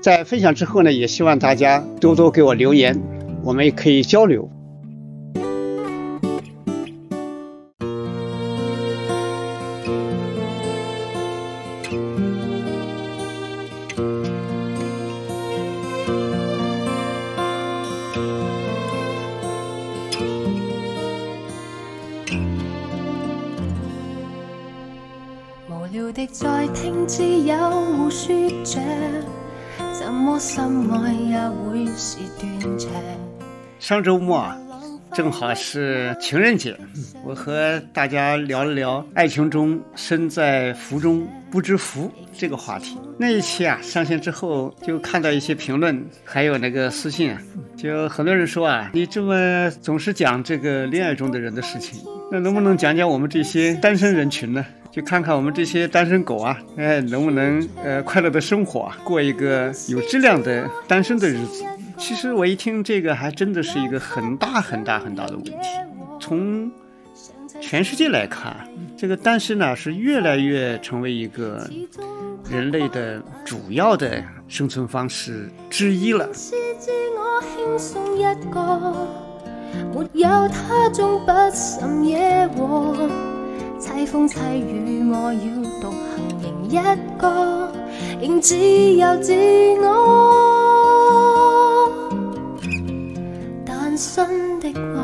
在分享之后呢，也希望大家多多给我留言，我们也可以交流。上周末啊，正好是情人节，我和大家聊了聊爱情中身在福中不知福这个话题。那一期啊上线之后，就看到一些评论，还有那个私信啊，就很多人说啊，你这么总是讲这个恋爱中的人的事情，那能不能讲讲我们这些单身人群呢？就看看我们这些单身狗啊，哎，能不能呃快乐的生活，过一个有质量的单身的日子？其实我一听这个，还真的是一个很大很大很大的问题。从全世界来看，这个单身呢是越来越成为一个人类的主要的生存方式之一了。凄风凄雨，我要独行一个，仍只有自我单身的我。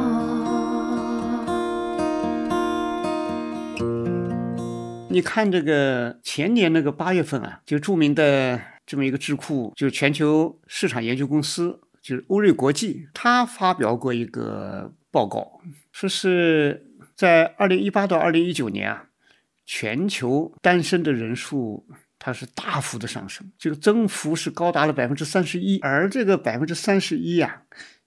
你看这个前年那个八月份啊，就著名的这么一个智库，就全球市场研究公司，就是欧瑞国际，他发表过一个报告，说是。在二零一八到二零一九年啊，全球单身的人数它是大幅的上升，这个增幅是高达了百分之三十一。而这个百分之三十一呀，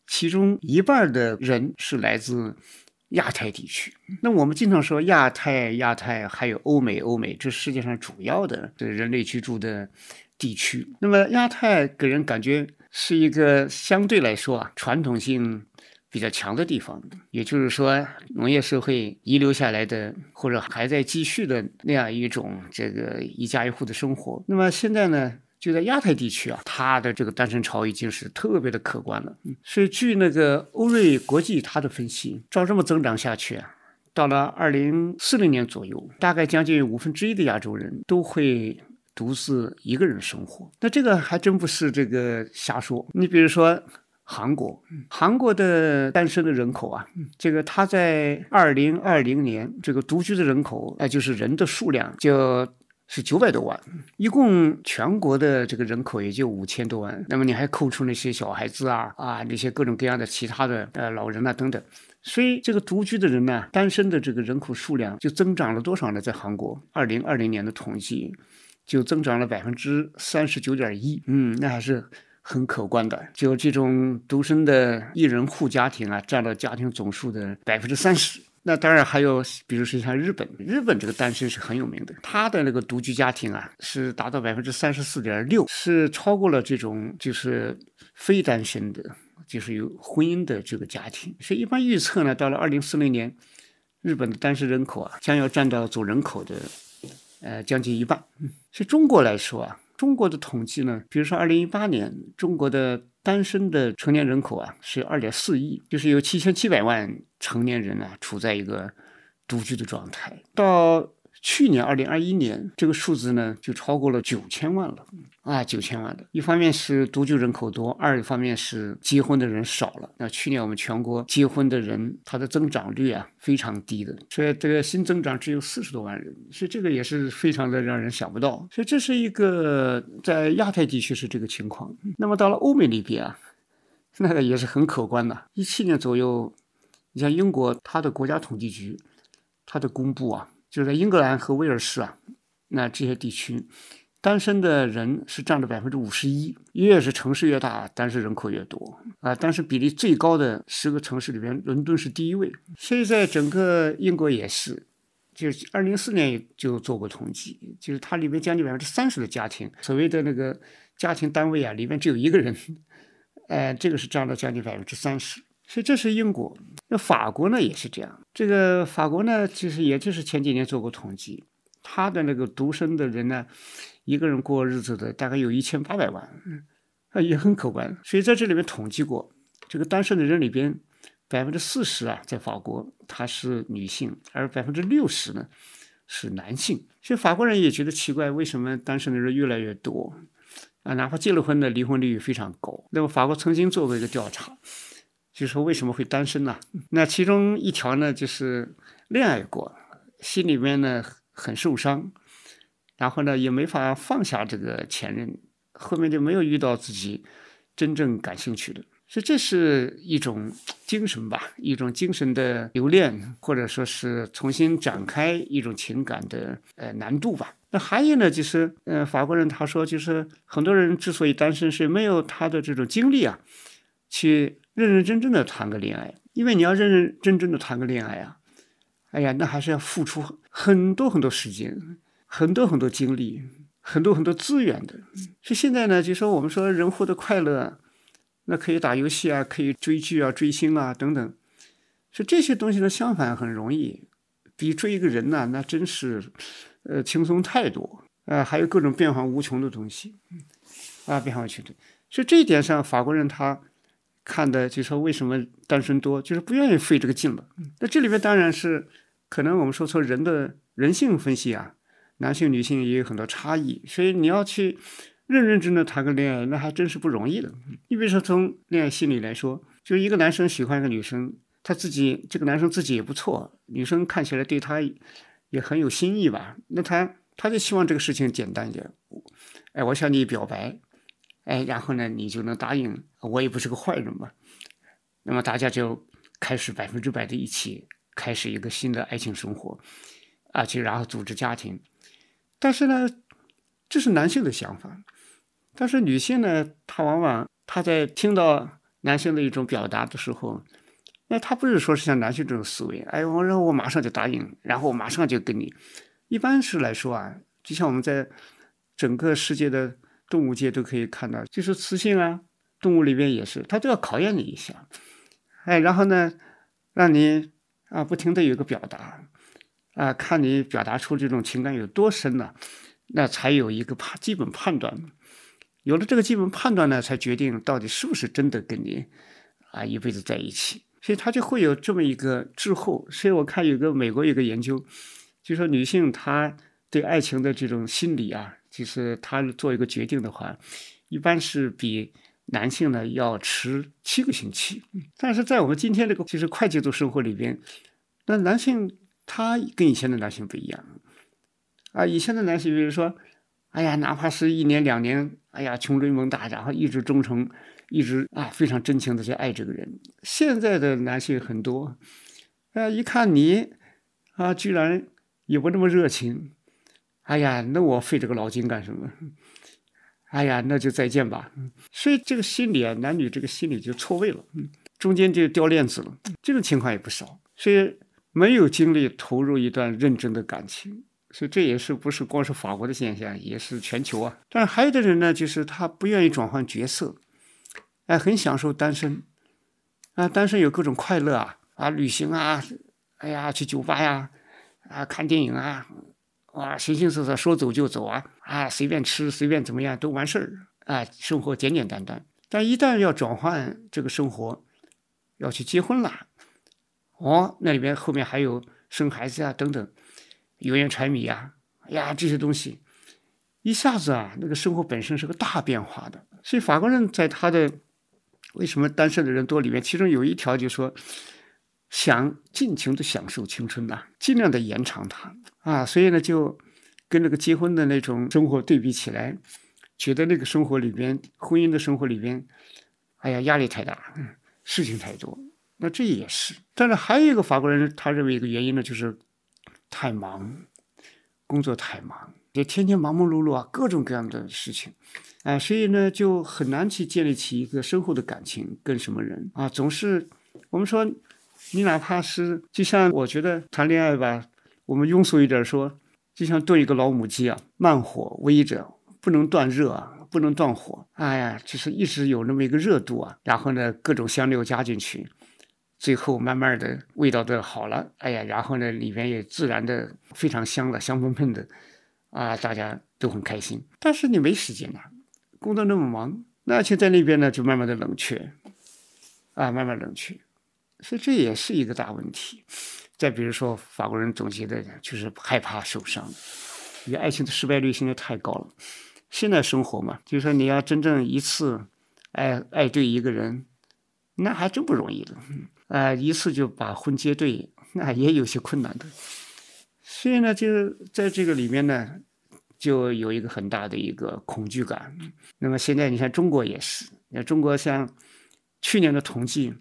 其中一半的人是来自亚太地区。那我们经常说亚太、亚太，还有欧美、欧美，这世界上主要的这人类居住的地区。那么亚太给人感觉是一个相对来说啊，传统性。比较强的地方，也就是说，农业社会遗留下来的或者还在继续的那样一种这个一家一户的生活。那么现在呢，就在亚太地区啊，它的这个单身潮已经是特别的可观了。嗯所以据那个欧瑞国际他的分析，照这么增长下去啊，到了二零四零年左右，大概将近五分之一的亚洲人都会独自一个人生活。那这个还真不是这个瞎说。你比如说。韩国，韩国的单身的人口啊，这个他在二零二零年这个独居的人口，哎，就是人的数量就是九百多万，一共全国的这个人口也就五千多万。那么你还扣除那些小孩子啊啊那些各种各样的其他的呃老人啊等等，所以这个独居的人呢，单身的这个人口数量就增长了多少呢？在韩国二零二零年的统计就增长了百分之三十九点一，嗯，那还是。很可观的，就这种独生的一人户家庭啊，占了家庭总数的百分之三十。那当然还有，比如说像日本，日本这个单身是很有名的，他的那个独居家庭啊，是达到百分之三十四点六，是超过了这种就是非单身的，就是有婚姻的这个家庭。所以一般预测呢，到了二零四零年，日本的单身人口啊，将要占到总人口的呃将近一半。是中国来说啊。中国的统计呢，比如说二零一八年，中国的单身的成年人口啊是二点四亿，就是有七千七百万成年人呢处在一个独居的状态。到去年二零二一年这个数字呢就超过了九千万了啊，九千万的。一方面是独居人口多，二一方面是结婚的人少了。那去年我们全国结婚的人，它的增长率啊非常低的，所以这个新增长只有四十多万人，所以这个也是非常的让人想不到。所以这是一个在亚太地区是这个情况。那么到了欧美那边啊，那个也是很可观的。一七年左右，你像英国，它的国家统计局，它的公布啊。就是在英格兰和威尔士啊，那这些地区，单身的人是占了百分之五十一。越是城市越大，单身人口越多啊。但是比例最高的十个城市里边，伦敦是第一位。所以在整个英国也是，就是二零一四年就做过统计，就是它里面将近百分之三十的家庭，所谓的那个家庭单位啊，里面只有一个人，呃，这个是占了将近百分之三十。所以这是英国，那法国呢也是这样。这个法国呢，其实也就是前几年做过统计，他的那个独生的人呢，一个人过日子的大概有一千八百万，啊，也很可观。所以在这里面统计过，这个单身的人里边，百分之四十啊，在法国他是女性，而百分之六十呢是男性。所以法国人也觉得奇怪，为什么单身的人越来越多？啊，哪怕结了婚的离婚率也非常高。那么法国曾经做过一个调查。就是说为什么会单身呢？那其中一条呢，就是恋爱过，心里面呢很受伤，然后呢也没法放下这个前任，后面就没有遇到自己真正感兴趣的，所以这是一种精神吧，一种精神的留恋，或者说是重新展开一种情感的呃难度吧。那还有呢，就是呃法国人他说，就是很多人之所以单身，是没有他的这种精力啊，去。认认真真的谈个恋爱，因为你要认认真真的谈个恋爱啊，哎呀，那还是要付出很多很多时间、很多很多精力、很多很多资源的。所以现在呢，就说我们说人获得快乐，那可以打游戏啊，可以追剧啊、追星啊等等。所以这些东西呢，相反很容易，比追一个人呢，那真是呃轻松太多啊。还有各种变幻无穷的东西啊，变幻无穷的。所以这一点上，法国人他。看的就说为什么单身多，就是不愿意费这个劲了。那这里面当然是可能我们说从人的人性分析啊，男性女性也有很多差异，所以你要去认认真真的谈个恋爱，那还真是不容易的。你比如说从恋爱心理来说，就是一个男生喜欢一个女生，他自己这个男生自己也不错，女生看起来对他也很有心意吧，那他他就希望这个事情简单一点，哎，我向你表白。哎，然后呢，你就能答应我，也不是个坏人嘛。那么大家就开始百分之百的一起开始一个新的爱情生活，啊，去然后组织家庭。但是呢，这是男性的想法。但是女性呢，她往往她在听到男性的一种表达的时候，那她不是说是像男性这种思维，哎，我然后我马上就答应，然后我马上就跟你。一般是来说啊，就像我们在整个世界的。动物界都可以看到，就是雌性啊，动物里边也是，它都要考验你一下，哎，然后呢，让你啊不停的有个表达，啊，看你表达出这种情感有多深了，那才有一个判基本判断，有了这个基本判断呢，才决定到底是不是真的跟你啊一辈子在一起，所以他就会有这么一个滞后。所以我看有个美国有个研究，就说女性她对爱情的这种心理啊。就是他做一个决定的话，一般是比男性呢要迟七个星期。但是在我们今天这个就是快节奏生活里边，那男性他跟以前的男性不一样啊。以前的男性，比如说，哎呀，哪怕是一年两年，哎呀，穷追猛打，然后一直忠诚，一直啊非常真情的去爱这个人。现在的男性很多，啊，一看你啊，居然也不那么热情。哎呀，那我费这个脑筋干什么？哎呀，那就再见吧。所以这个心理啊，男女这个心理就错位了，中间就掉链子了。这种情况也不少，所以没有精力投入一段认真的感情。所以这也是不是光是法国的现象，也是全球啊。但是还有的人呢，就是他不愿意转换角色，哎，很享受单身啊，单身有各种快乐啊，啊，旅行啊，哎呀，去酒吧呀，啊，看电影啊。啊，形形色色，说走就走啊！啊，随便吃，随便怎么样都完事儿啊！生活简简单单。但一旦要转换这个生活，要去结婚了，哦，那里边后面还有生孩子啊等等，油盐柴米呀，哎呀这些东西，一下子啊，那个生活本身是个大变化的。所以法国人在他的为什么单身的人多里面，其中有一条就说想尽情的享受青春呐，尽量的延长它。啊，所以呢就跟那个结婚的那种生活对比起来，觉得那个生活里边，婚姻的生活里边，哎呀压力太大，嗯事情太多。那这也是，但是还有一个法国人，他认为一个原因呢，就是太忙，工作太忙，就天天忙忙碌碌啊，各种各样的事情，啊，所以呢，就很难去建立起一个深厚的感情跟什么人。啊，总是我们说，你哪怕是就像我觉得谈恋爱吧，我们庸俗一点说，就像炖一个老母鸡啊，慢火煨着，不能断热啊，不能断火，哎呀，就是一直有那么一个热度啊，然后呢，各种香料加进去。最后慢慢的味道都好了，哎呀，然后呢，里面也自然的非常香了，香喷喷的，啊，大家都很开心。但是你没时间呐，工作那么忙，那就在那边呢，就慢慢的冷却，啊，慢慢冷却，所以这也是一个大问题。再比如说，法国人总结的就是害怕受伤，因为爱情的失败率现在太高了。现在生活嘛，就是说你要真正一次爱爱对一个人，那还真不容易的。啊，一次就把婚结对，那也有些困难的。所以呢，就在这个里面呢，就有一个很大的一个恐惧感。那么现在你看中国也是，你看中国像去年的统计，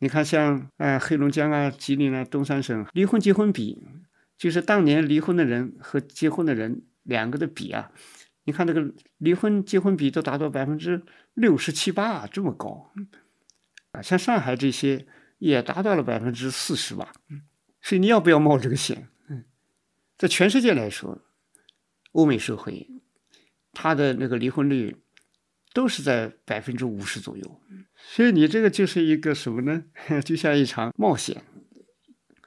你看像啊黑龙江啊、吉林啊、东三省离婚结婚比，就是当年离婚的人和结婚的人两个的比啊，你看这个离婚结婚比都达到百分之六十七八，这么高啊！像上海这些。也达到了百分之四十吧，所以你要不要冒这个险？嗯，在全世界来说，欧美社会，它的那个离婚率都是在百分之五十左右，所以你这个就是一个什么呢？就像一场冒险，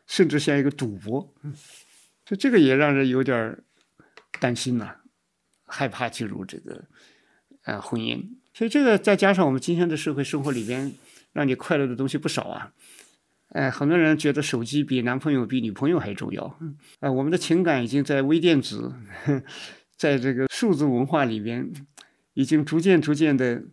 甚至像一个赌博，所以这个也让人有点担心呐，害怕进入这个呃婚姻。所以这个再加上我们今天的社会生活里边。让你快乐的东西不少啊，哎，很多人觉得手机比男朋友、比女朋友还重要。哎，我们的情感已经在微电子，在这个数字文化里边，已经逐渐、逐渐的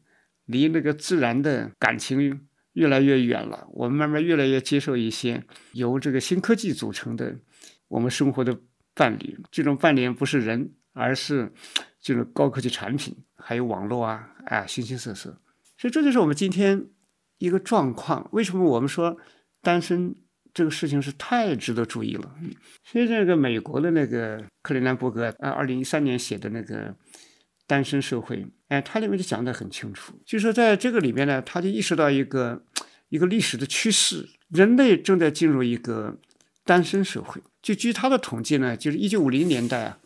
离那个自然的感情越来越远了。我们慢慢越来越接受一些由这个新科技组成的我们生活的伴侣。这种伴侣不是人，而是这种高科技产品，还有网络啊，哎，形形色色。所以这就是我们今天。一个状况，为什么我们说单身这个事情是太值得注意了？所以这个美国的那个克里南伯格啊，二零一三年写的那个《单身社会》，哎，他里面就讲得很清楚，就说在这个里面呢，他就意识到一个一个历史的趋势，人类正在进入一个单身社会。就据他的统计呢，就是一九五零年代啊，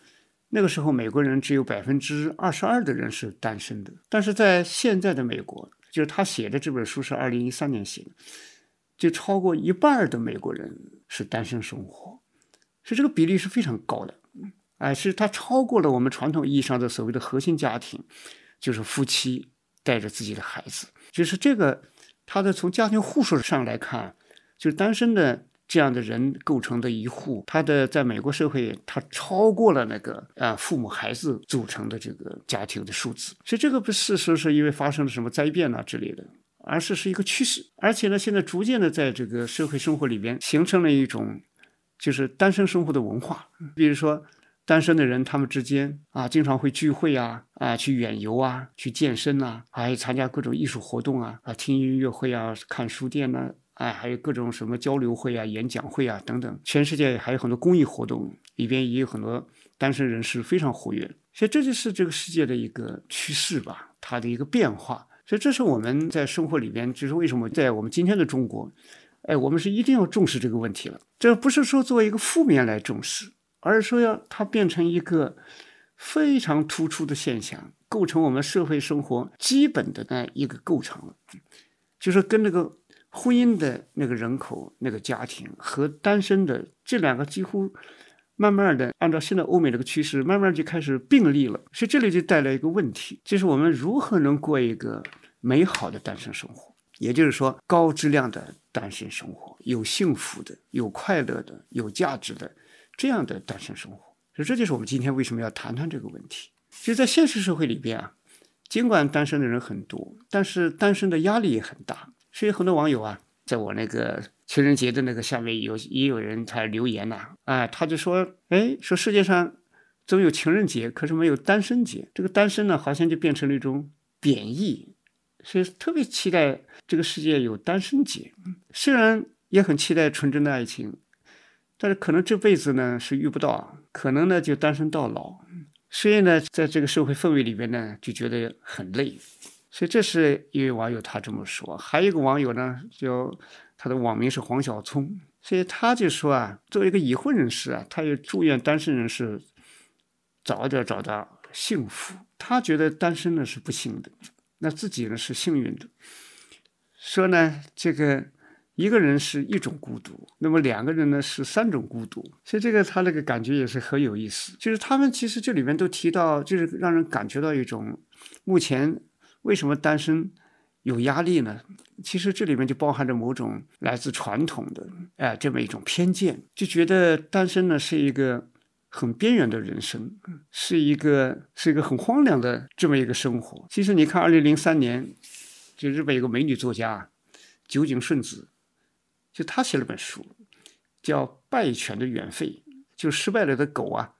那个时候美国人只有百分之二十二的人是单身的，但是在现在的美国。就是他写的这本书是二零一三年写的，就超过一半的美国人是单身生活，所以这个比例是非常高的，哎，是它超过了我们传统意义上的所谓的核心家庭，就是夫妻带着自己的孩子，就是这个，它的从家庭户数上来看，就是单身的。这样的人构成的一户，他的在美国社会，他超过了那个啊父母孩子组成的这个家庭的数字。所以这个不是说是因为发生了什么灾变啊之类的，而是是一个趋势。而且呢，现在逐渐的在这个社会生活里边形成了一种，就是单身生活的文化。比如说，单身的人他们之间啊，经常会聚会啊，啊去远游啊，去健身呐，还有参加各种艺术活动啊，啊听音乐会啊，看书店呐。哎，还有各种什么交流会啊、演讲会啊等等，全世界还有很多公益活动，里边也有很多单身人士非常活跃。所以这就是这个世界的一个趋势吧，它的一个变化。所以这是我们在生活里边，就是为什么在我们今天的中国，哎，我们是一定要重视这个问题了。这不是说作为一个负面来重视，而是说要它变成一个非常突出的现象，构成我们社会生活基本的那一个构成了，就是跟那个。婚姻的那个人口、那个家庭和单身的这两个几乎慢慢的按照现在欧美这个趋势，慢慢就开始并立了。所以这里就带来一个问题，就是我们如何能过一个美好的单身生活？也就是说，高质量的单身生活，有幸福的、有快乐的、有价值的这样的单身生活。所以这就是我们今天为什么要谈谈这个问题。就在现实社会里边啊，尽管单身的人很多，但是单身的压力也很大。所以很多网友啊，在我那个情人节的那个下面有也有人他留言呐、啊，他就说，哎，说世界上总有情人节，可是没有单身节。这个单身呢，好像就变成了一种贬义，所以特别期待这个世界有单身节。虽然也很期待纯真的爱情，但是可能这辈子呢是遇不到，可能呢就单身到老。所以呢，在这个社会氛围里边呢，就觉得很累。所以这是一位网友他这么说，还有一个网友呢，就他的网名是黄小聪，所以他就说啊，作为一个已婚人士啊，他也祝愿单身人士早点找到幸福。他觉得单身呢是不幸的，那自己呢是幸运的。说呢，这个一个人是一种孤独，那么两个人呢是三种孤独。所以这个他那个感觉也是很有意思，就是他们其实这里面都提到，就是让人感觉到一种目前为什么单身有压力呢？其实这里面就包含着某种来自传统的哎这么一种偏见，就觉得单身呢是一个很边缘的人生，是一个是一个很荒凉的这么一个生活。其实你看，二零零三年，就日本有个美女作家酒井顺子，就她写了本书，叫《败犬的远吠》，就失败了的狗啊，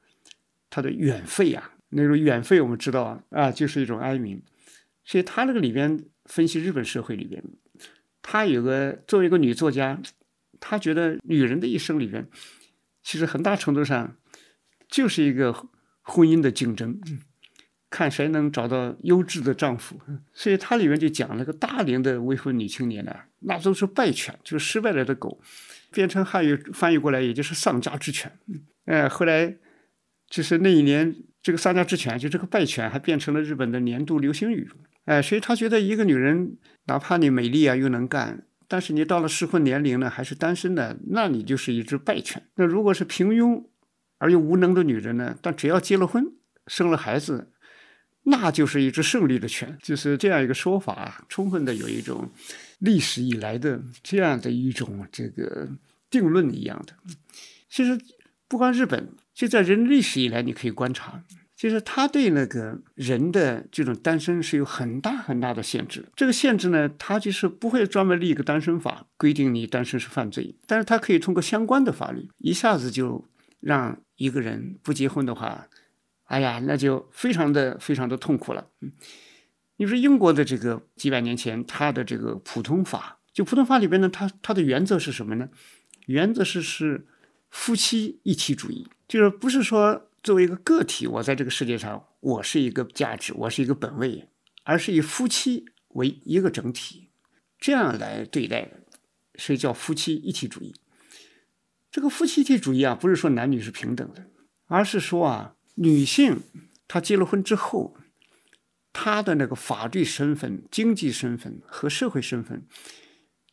它的远吠啊，那种远吠我们知道啊，就是一种哀鸣。所以他那个里边分析日本社会里边，他有个作为一个女作家，她觉得女人的一生里边，其实很大程度上就是一个婚姻的竞争，看谁能找到优质的丈夫。所以它里面就讲了个大龄的未婚女青年呢，那都是败犬，就是失败了的狗，变成汉语翻译过来也就是丧家之犬。哎，后来就是那一年，这个丧家之犬就这个败犬还变成了日本的年度流行语。哎，所以他觉得一个女人，哪怕你美丽啊又能干，但是你到了适婚年龄呢，还是单身的，那你就是一只败犬。那如果是平庸而又无能的女人呢，但只要结了婚，生了孩子，那就是一只胜利的犬。就是这样一个说法，充分的有一种历史以来的这样的一种这个定论一样的。其实不光日本，就在人历史以来，你可以观察。就是他对那个人的这种单身是有很大很大的限制。这个限制呢，他就是不会专门立一个单身法，规定你单身是犯罪，但是他可以通过相关的法律，一下子就让一个人不结婚的话，哎呀，那就非常的非常的痛苦了。嗯，你说英国的这个几百年前，他的这个普通法，就普通法里边呢，它它的原则是什么呢？原则是是夫妻一体主义，就是不是说。作为一个个体，我在这个世界上，我是一个价值，我是一个本位，而是以夫妻为一个整体，这样来对待的，所以叫夫妻一体主义。这个夫妻一体主义啊，不是说男女是平等的，而是说啊，女性她结了婚之后，她的那个法律身份、经济身份和社会身份，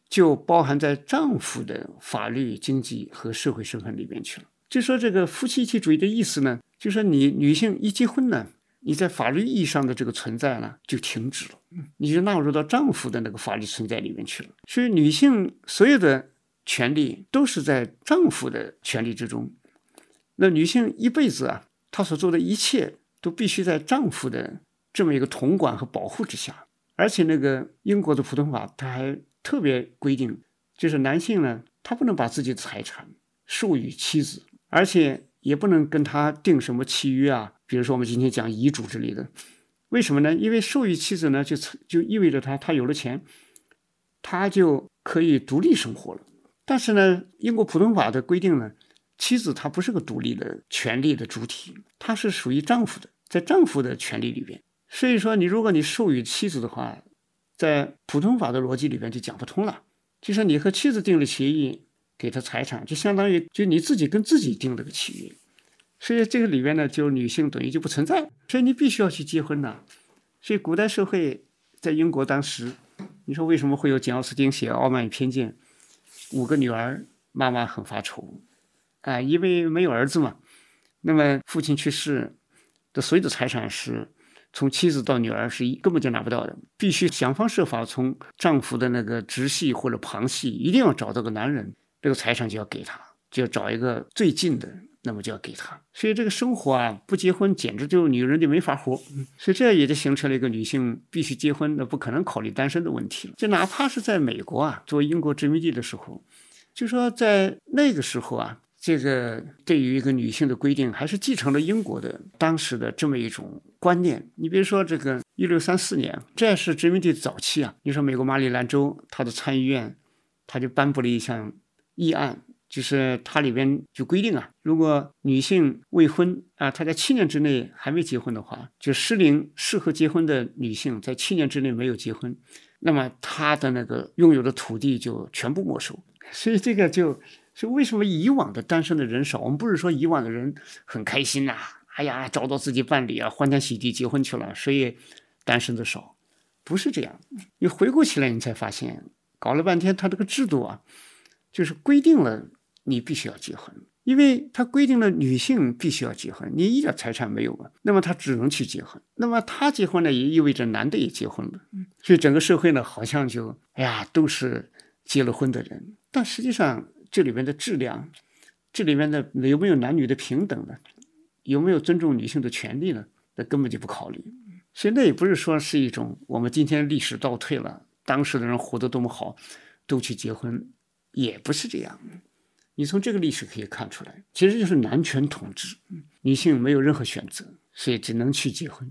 就包含在丈夫的法律、经济和社会身份里面去了。就说这个夫妻一体主义的意思呢，就说你女性一结婚呢，你在法律意义上的这个存在呢就停止了，你就纳入到丈夫的那个法律存在里面去了。所以女性所有的权利都是在丈夫的权利之中。那女性一辈子啊，她所做的一切都必须在丈夫的这么一个统管和保护之下。而且那个英国的普通法，它还特别规定，就是男性呢，他不能把自己的财产授予妻子。而且也不能跟他定什么契约啊，比如说我们今天讲遗嘱之类的，为什么呢？因为授予妻子呢，就就意味着他他有了钱，他就可以独立生活了。但是呢，英国普通法的规定呢，妻子她不是个独立的权利的主体，她是属于丈夫的，在丈夫的权利里边。所以说，你如果你授予妻子的话，在普通法的逻辑里边就讲不通了。就说你和妻子订了协议。给她财产，就相当于就你自己跟自己定了个契约，所以这个里边呢，就女性等于就不存在，所以你必须要去结婚呐。所以古代社会在英国当时，你说为什么会有简奥斯汀写《傲慢与偏见》？五个女儿，妈妈很发愁，啊，因为没有儿子嘛。那么父亲去世的所有的财产是从妻子到女儿是一根本就拿不到的，必须想方设法从丈夫的那个直系或者旁系，一定要找到个男人。这个财产就要给他，就要找一个最近的那么就要给他。所以这个生活啊，不结婚简直就女人就没法活。所以这也就形成了一个女性必须结婚，那不可能考虑单身的问题了。就哪怕是在美国啊，作为英国殖民地的时候，就说在那个时候啊。这个对于一个女性的规定，还是继承了英国的当时的这么一种观念。你比如说，这个一六三四年，这是殖民地早期啊。你说美国马里兰州，它的参议院，他就颁布了一项议案，就是它里边就规定啊，如果女性未婚啊，她在七年之内还没结婚的话，就适龄适合结婚的女性在七年之内没有结婚，那么她的那个拥有的土地就全部没收。所以这个就。所以为什么以往的单身的人少？我们不是说以往的人很开心呐，哎呀，找到自己伴侣啊，欢天喜地结婚去了，所以单身的少，不是这样。你回顾起来，你才发现，搞了半天，他这个制度啊，就是规定了你必须要结婚，因为他规定了女性必须要结婚，你一点财产没有嘛，那么他只能去结婚。那么他结婚呢，也意味着男的也结婚了，所以整个社会呢，好像就哎呀，都是结了婚的人，但实际上。这里面的质量，这里面的有没有男女的平等呢？有没有尊重女性的权利呢？那根本就不考虑。所以那也不是说是一种我们今天历史倒退了，当时的人活得多么好，都去结婚，也不是这样。你从这个历史可以看出来，其实就是男权统治，女性没有任何选择，所以只能去结婚，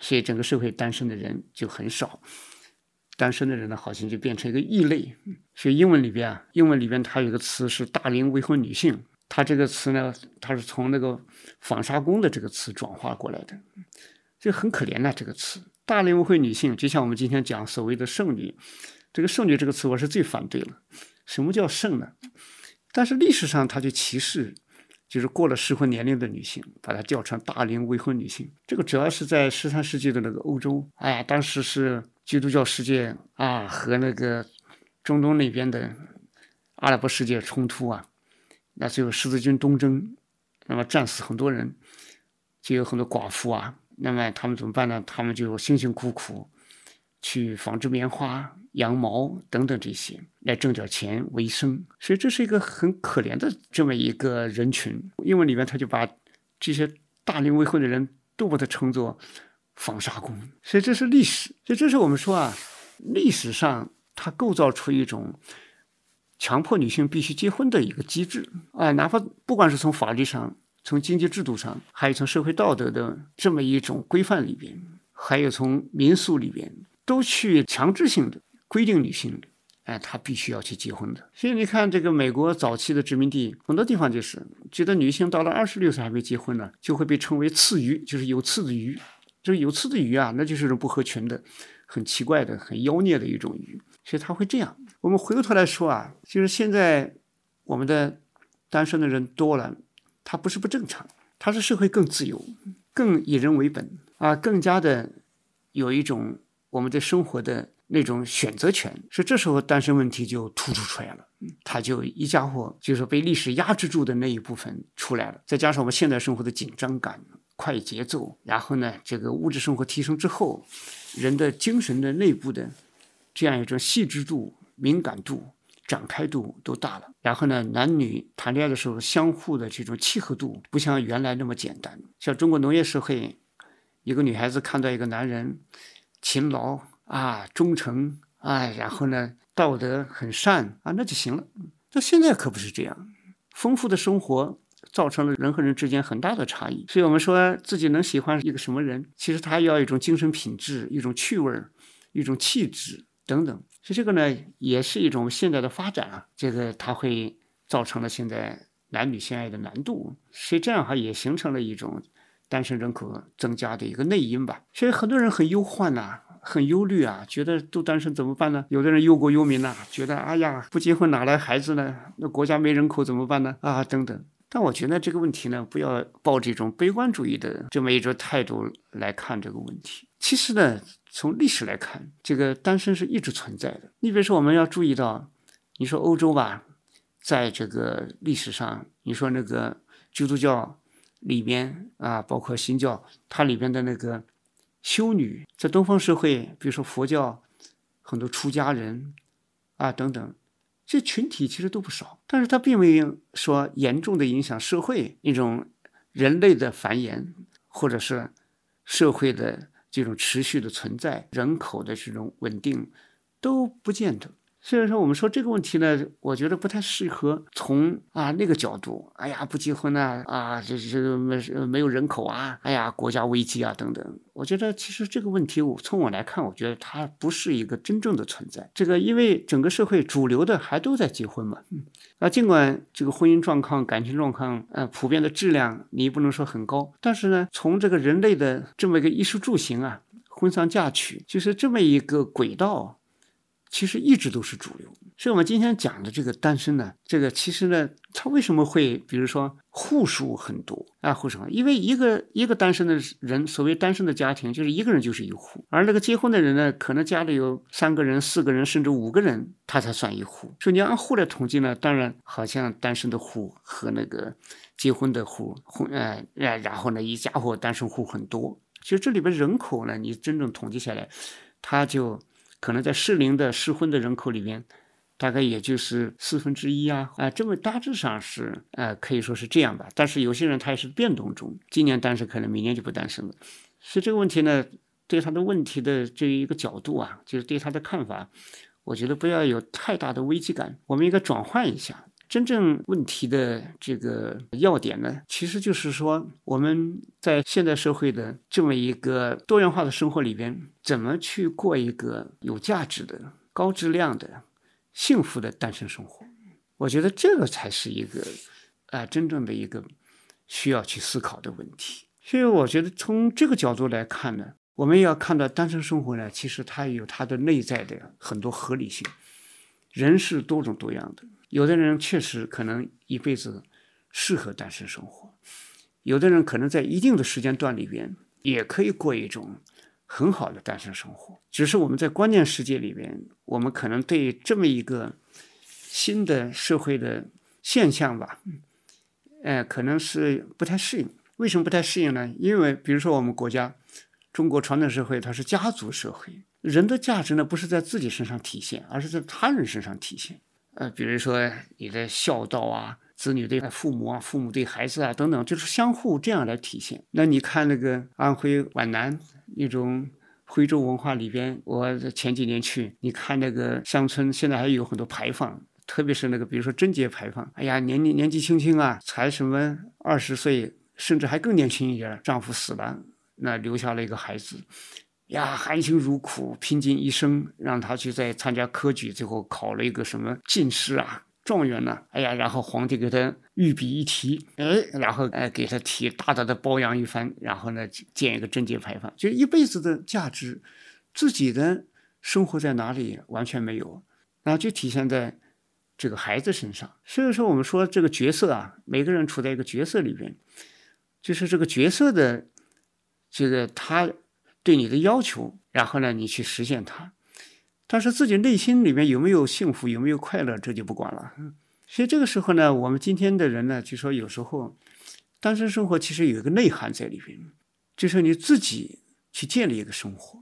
所以整个社会单身的人就很少。单身的人呢，好像就变成一个异类。所以英文里边啊，英文里边它有个词是“大龄未婚女性”，它这个词呢，它是从那个纺纱工的这个词转化过来的，这很可怜呐。这个词“大龄未婚女性”，就像我们今天讲所谓的剩女，这个“剩女”这个词，我是最反对了。什么叫剩呢？但是历史上它就歧视，就是过了适婚年龄的女性，把它叫成“大龄未婚女性”。这个主要是在十三世纪的那个欧洲，哎呀，当时是。基督教世界啊，和那个中东那边的阿拉伯世界冲突啊，那就有十字军东征，那么战死很多人，就有很多寡妇啊，那么他们怎么办呢？他们就辛辛苦苦去纺织棉花、羊毛等等这些，来挣点钱为生。所以这是一个很可怜的这么一个人群。英文里面他就把这些大龄未婚的人都把它称作。纺纱工，所以这是历史，所以这是我们说啊，历史上它构造出一种强迫女性必须结婚的一个机制啊，哪怕不管是从法律上、从经济制度上，还有从社会道德的这么一种规范里边，还有从民俗里边，都去强制性的规定女性，哎，她必须要去结婚的。所以你看，这个美国早期的殖民地，很多地方就是觉得女性到了二十六岁还没结婚呢，就会被称为次鱼，就是有刺的鱼。就是有刺的鱼啊，那就是种不合群的、很奇怪的、很妖孽的一种鱼，所以它会这样。我们回过头来说啊，就是现在我们的单身的人多了，它不是不正常，它是社会更自由、更以人为本啊，更加的有一种我们的生活的那种选择权。所以这时候单身问题就突出出来了，它就一家伙就是被历史压制住的那一部分出来了，再加上我们现代生活的紧张感。快节奏，然后呢，这个物质生活提升之后，人的精神的内部的这样一种细致度、敏感度、展开度都大了。然后呢，男女谈恋爱的时候，相互的这种契合度不像原来那么简单。像中国农业社会，一个女孩子看到一个男人勤劳啊、忠诚啊，然后呢，道德很善啊，那就行了。那现在可不是这样，丰富的生活。造成了人和人之间很大的差异，所以我们说自己能喜欢一个什么人，其实他要一种精神品质、一种趣味儿、一种气质等等。所以这个呢，也是一种现在的发展啊，这个它会造成了现在男女相爱的难度，所以这样哈也形成了一种单身人口增加的一个内因吧。所以很多人很忧患呐，很忧虑啊，觉得都单身怎么办呢？有的人忧国忧民呐，觉得哎呀不结婚哪来孩子呢？那国家没人口怎么办呢？啊等等。但我觉得这个问题呢，不要抱这种悲观主义的这么一种态度来看这个问题。其实呢，从历史来看，这个单身是一直存在的。你比如说，我们要注意到，你说欧洲吧，在这个历史上，你说那个基督教里面啊，包括新教，它里边的那个修女，在东方社会，比如说佛教，很多出家人啊等等，这群体其实都不少，但是它并没有说严重的影响社会一种人类的繁衍，或者是社会的这种持续的存在，人口的这种稳定都不见得。所以说，我们说这个问题呢，我觉得不太适合从啊那个角度。哎呀，不结婚呢，啊，这这没没有人口啊，哎呀，国家危机啊等等。我觉得其实这个问题，我从我来看，我觉得它不是一个真正的存在。这个因为整个社会主流的还都在结婚嘛，嗯，啊，尽管这个婚姻状况、感情状况，呃，普遍的质量你不能说很高，但是呢，从这个人类的这么一个衣食住行啊，婚丧嫁娶，就是这么一个轨道。其实一直都是主流，所以我们今天讲的这个单身呢，这个其实呢，它为什么会，比如说户数很多啊，户数，因为一个一个单身的人，所谓单身的家庭，就是一个人就是一户，而那个结婚的人呢，可能家里有三个人、四个人，甚至五个人，他才算一户。所以你按户来统计呢，当然好像单身的户和那个结婚的户，婚呃，然后呢，一家伙单身户很多。其实这里边人口呢，你真正统计下来，他就。可能在适龄的适婚的人口里面，大概也就是四分之一啊，啊，这么大致上是，呃，可以说是这样吧。但是有些人他也是变动中，今年单身，可能明年就不单身了。所以这个问题呢，对他的问题的这一个角度啊，就是对他的看法，我觉得不要有太大的危机感，我们应该转换一下。真正问题的这个要点呢，其实就是说，我们在现代社会的这么一个多元化的生活里边，怎么去过一个有价值的、高质量的、幸福的单身生活？我觉得这个才是一个啊，真正的一个需要去思考的问题。所以，我觉得从这个角度来看呢，我们要看到单身生活呢，其实它有它的内在的很多合理性。人是多种多样的。有的人确实可能一辈子适合单身生活，有的人可能在一定的时间段里边也可以过一种很好的单身生活。只是我们在观念世界里边，我们可能对这么一个新的社会的现象吧，呃，可能是不太适应。为什么不太适应呢？因为比如说我们国家中国传统社会，它是家族社会，人的价值呢不是在自己身上体现，而是在他人身上体现。呃，比如说你的孝道啊，子女对父母啊，父母对孩子啊，等等，就是相互这样来体现。那你看那个安徽皖南一种徽州文化里边，我前几年去，你看那个乡村，现在还有很多牌坊，特别是那个比如说贞节牌坊，哎呀，年纪年纪轻轻啊，才什么二十岁，甚至还更年轻一点，丈夫死了，那留下了一个孩子。呀，含辛茹苦，拼尽一生，让他去再参加科举，最后考了一个什么进士啊、状元呢？哎呀，然后皇帝给他御笔一提，哎，然后哎给他提大大的褒扬一番，然后呢建一个贞节牌坊，就一辈子的价值，自己的生活在哪里完全没有，然后就体现在这个孩子身上。所以说，我们说这个角色啊，每个人处在一个角色里边，就是这个角色的这个他。对你的要求，然后呢，你去实现它，但是自己内心里面有没有幸福，有没有快乐，这就不管了。所以这个时候呢，我们今天的人呢，就说有时候单身生活其实有一个内涵在里边，就是你自己去建立一个生活，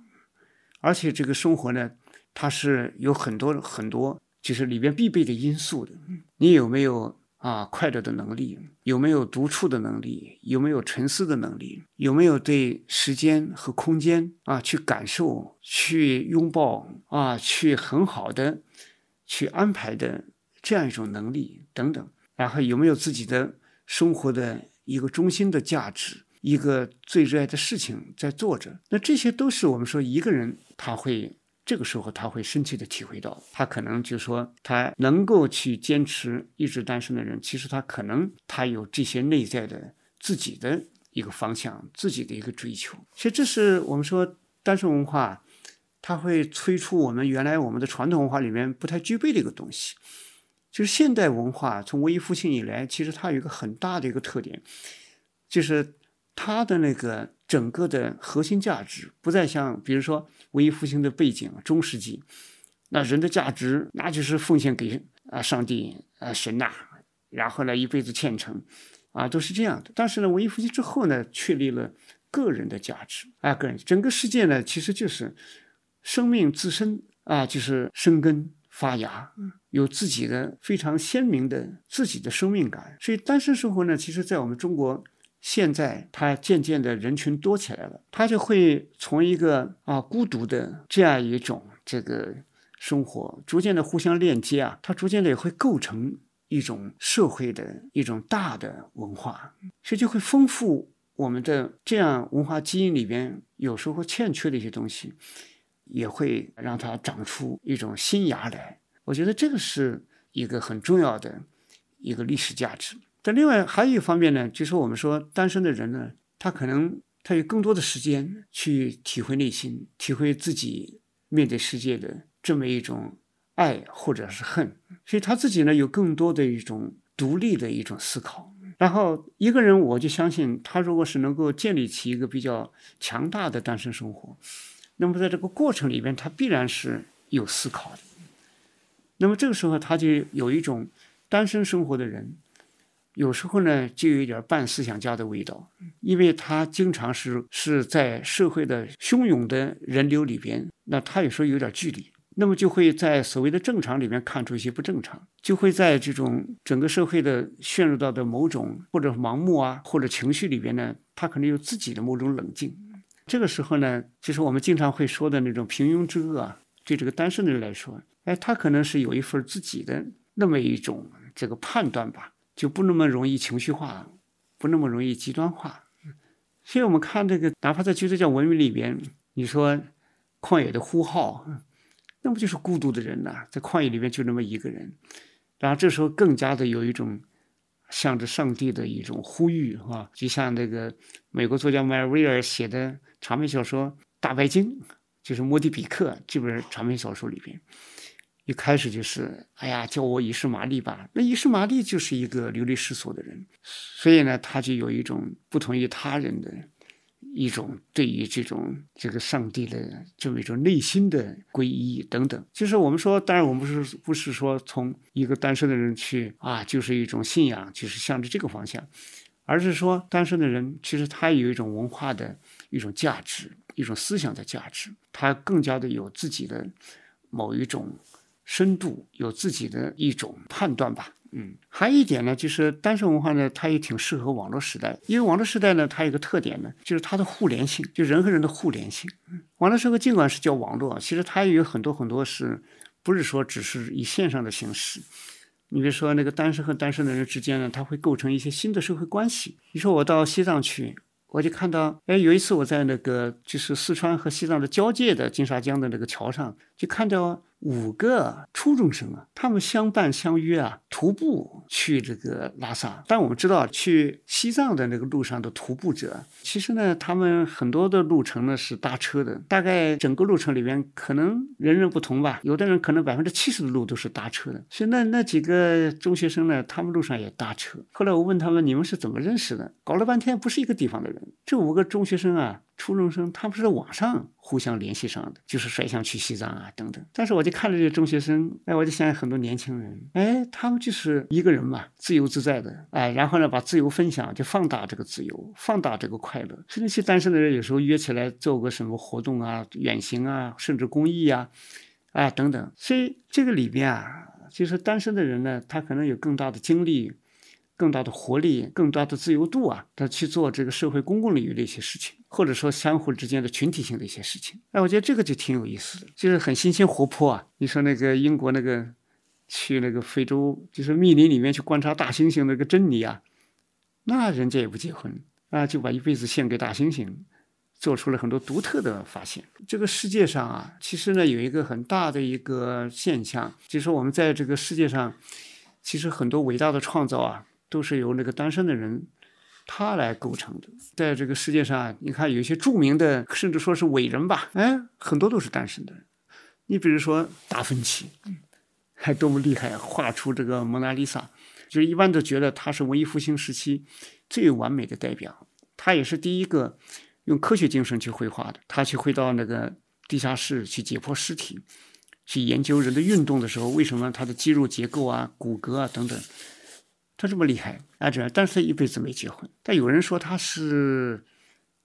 而且这个生活呢，它是有很多很多，就是里边必备的因素的。你有没有？啊，快乐的能力有没有独处的能力？有没有沉思的能力？有没有对时间和空间啊去感受、去拥抱啊、去很好的去安排的这样一种能力等等？然后有没有自己的生活的一个中心的价值，一个最热爱的事情在做着？那这些都是我们说一个人他会。这个时候他会深切的体会到，他可能就说他能够去坚持一直单身的人，其实他可能他有这些内在的自己的一个方向，自己的一个追求。其实这是我们说单身文化，它会催出我们原来我们的传统文化里面不太具备的一个东西，就是现代文化从文艺复兴以来，其实它有一个很大的一个特点，就是它的那个。整个的核心价值不再像，比如说文艺复兴的背景，中世纪，那人的价值那就是奉献给啊上帝啊神呐，然后呢一辈子虔诚，啊都是这样的。但是呢，文艺复兴之后呢，确立了个人的价值啊，个人整个世界呢其实就是生命自身啊，就是生根发芽，有自己的非常鲜明的自己的生命感。所以单身生活呢，其实在我们中国现在，它渐渐的人群多起来了，它就会从一个啊孤独的这样一种这个生活，逐渐的互相链接啊，它逐渐的也会构成一种社会的一种大的文化，所以就会丰富。我们的这样文化基因里边有时候欠缺的一些东西，也会让它长出一种新芽来。我觉得这个是一个很重要的一个历史价值。但另外还有一方面呢，就是我们说单身的人呢，他可能他有更多的时间去体会内心，体会自己面对世界的这么一种爱或者是恨，所以他自己呢有更多的一种独立的一种思考。然后一个人，我就相信他，如果是能够建立起一个比较强大的单身生活，那么在这个过程里边，他必然是有思考的。那么这个时候，他就有一种单身生活的人，有时候呢，就有一点半思想家的味道，因为他经常是是在社会的汹涌的人流里边，那他有时候有点距离。那么就会在所谓的正常里面看出一些不正常，就会在这种整个社会的陷入到的某种或者盲目啊或者情绪里边呢，他可能有自己的某种冷静。这个时候呢，就是我们经常会说的那种平庸之恶啊，对这个单身的人来说，哎，他可能是有一份自己的那么一种这个判断吧，就不那么容易情绪化，不那么容易极端化。所以我们看这个，哪怕在基督教文明里边，你说旷野的呼号。那不就是孤独的人呐，在旷野里面就那么一个人，然后这时候更加的有一种向着上帝的一种呼吁，啊，就像那个美国作家迈尔威尔写的长篇小说《大白鲸》，就是莫迪比克这本长篇小说里边，一开始就是哎呀，叫我伊士玛丽吧。那伊士玛丽就是一个流离失所的人，所以呢，他就有一种不同于他人的。一种对于这种这个上帝的这么一种内心的皈依等等，就是我们说，当然我们不是不是说从一个单身的人去啊，就是一种信仰，就是向着这个方向，而是说单身的人其实他有一种文化的一种价值，一种思想的价值，他更加的有自己的某一种深度，有自己的一种判断吧。嗯，还有一点呢，就是单身文化呢，它也挺适合网络时代，因为网络时代呢，它有个特点呢，就是它的互联性，就人和人的互联性。网络社会尽管是叫网络，其实它也有很多很多是，不是说只是以线上的形式。你比如说那个单身和单身的人之间呢，它会构成一些新的社会关系。你说我到西藏去。我就看到，哎，有一次我在那个就是四川和西藏的交界的金沙江的那个桥上，就看到五个初中生啊，他们相伴相约啊，徒步去这个拉萨。但我们知道，去西藏的那个路上的徒步者，其实呢，他们很多的路程呢是搭车的，大概整个路程里面可能人人不同吧，有的人可能百分之七十的路都是搭车的。所以那那几个中学生呢，他们路上也搭车。后来我问他们，你们是怎么认识的？搞了半天不是一个地方的人。这五个中学生啊，初中生，他们是在网上互相联系上的，就是甩想去西藏啊等等。但是我就看着这些中学生，哎，我就想很多年轻人，哎，他们就是一个人嘛，自由自在的，哎，然后呢，把自由分享，就放大这个自由，放大这个快乐。甚至去单身的人有时候约起来做个什么活动啊，远行啊，甚至公益呀，啊等等。所以这个里边啊，就是单身的人呢，他可能有更大的精力。更大的活力，更大的自由度啊，他去做这个社会公共领域的一些事情，或者说相互之间的群体性的一些事情。哎，我觉得这个就挺有意思的，就是很新鲜活泼啊。你说那个英国那个去那个非洲，就是密林里面去观察大猩猩那个珍妮啊，那人家也不结婚啊，就把一辈子献给大猩猩，做出了很多独特的发现。这个世界上啊，其实呢有一个很大的一个现象，就是我们在这个世界上，其实很多伟大的创造啊。都是由那个单身的人，他来构成的。在这个世界上，你看有一些著名的，甚至说是伟人吧，哎，很多都是单身的。你比如说达芬奇，还多么厉害，画出这个蒙娜丽莎，就是一般都觉得他是文艺复兴时期最完美的代表。他也是第一个用科学精神去绘画的。他去会到那个地下室去解剖尸体，去研究人的运动的时候，为什么他的肌肉结构啊、骨骼啊等等。他这么厉害啊！这，但是他一辈子没结婚。但有人说他是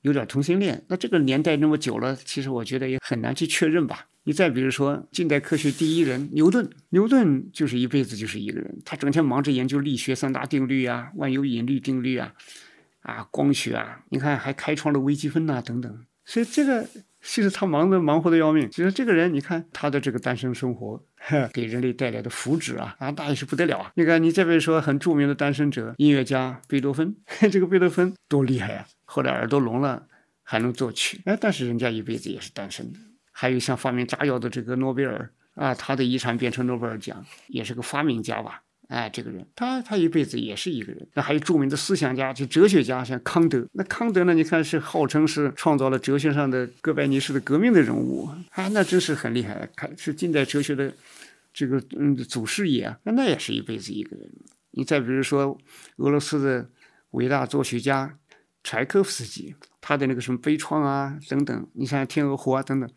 有点同性恋。那这个年代那么久了，其实我觉得也很难去确认吧。你再比如说，近代科学第一人牛顿，牛顿就是一辈子就是一个人，他整天忙着研究力学三大定律啊，万有引力定律啊，啊，光学啊，你看还开创了微积分呐、等等。所以这个。其实他忙的忙活的要命。其实这个人，你看他的这个单身生活，给人类带来的福祉啊啊，那也是不得了啊！你看，你这边说很著名的单身者，音乐家贝多芬，这个贝多芬多厉害啊！后来耳朵聋了还能作曲，哎，但是人家一辈子也是单身的。还有像发明炸药的这个诺贝尔啊，他的遗产变成诺贝尔奖，也是个发明家吧？哎，这个人，他他一辈子也是一个人。那还有著名的思想家，就哲学家，像康德。那康德呢？你看是号称是创造了哲学上的哥白尼式的革命的人物啊，那真是很厉害。看是近代哲学的这个嗯祖师爷啊，那也是一辈子一个人。你再比如说俄罗斯的伟大作曲家柴可夫斯基，他的那个什么悲怆啊等等，你像天鹅湖啊等等，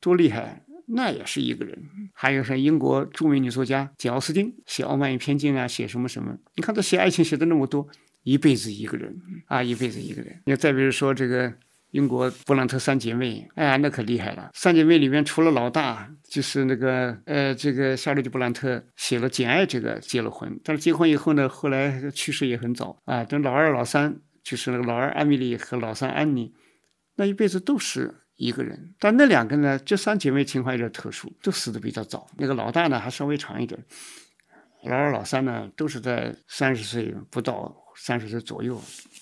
多厉害。那也是一个人，还有像英国著名女作家简奥斯汀写《傲慢与偏见》啊，写什么什么？你看他写爱情写的那么多，一辈子一个人啊，一辈子一个人。你再比如说这个英国布朗特三姐妹，哎呀，那可厉害了。三姐妹里面除了老大，就是那个呃，这个夏洛蒂·布朗特写了《简爱》，这个结了婚，但是结婚以后呢，后来去世也很早啊。等老二、老三，就是那个老二艾米丽和老三安妮，那一辈子都是。一个人，但那两个呢？这三姐妹情况有点特殊，都死的比较早。那个老大呢，还稍微长一点，老二、老三呢，都是在三十岁不到三十岁左右，